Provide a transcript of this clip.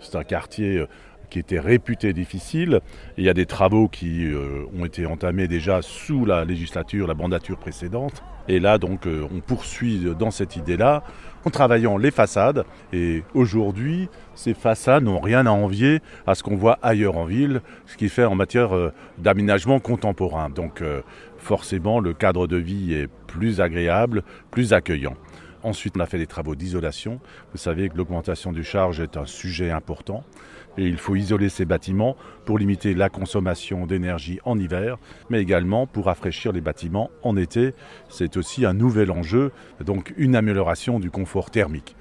C'est un quartier qui était réputé difficile. il y a des travaux qui euh, ont été entamés déjà sous la législature, la mandature précédente. Et là, donc, euh, on poursuit dans cette idée-là en travaillant les façades. Et aujourd'hui, ces façades n'ont rien à envier à ce qu'on voit ailleurs en ville, ce qui fait en matière euh, d'aménagement contemporain. Donc, forcément, le cadre de vie est plus agréable, plus accueillant. Ensuite, on a fait des travaux d'isolation. Vous savez que l'augmentation du charge est un sujet important et il faut isoler ces bâtiments pour limiter la consommation d'énergie en hiver, mais également pour rafraîchir les bâtiments en été. C'est aussi un nouvel enjeu, donc une amélioration du confort thermique.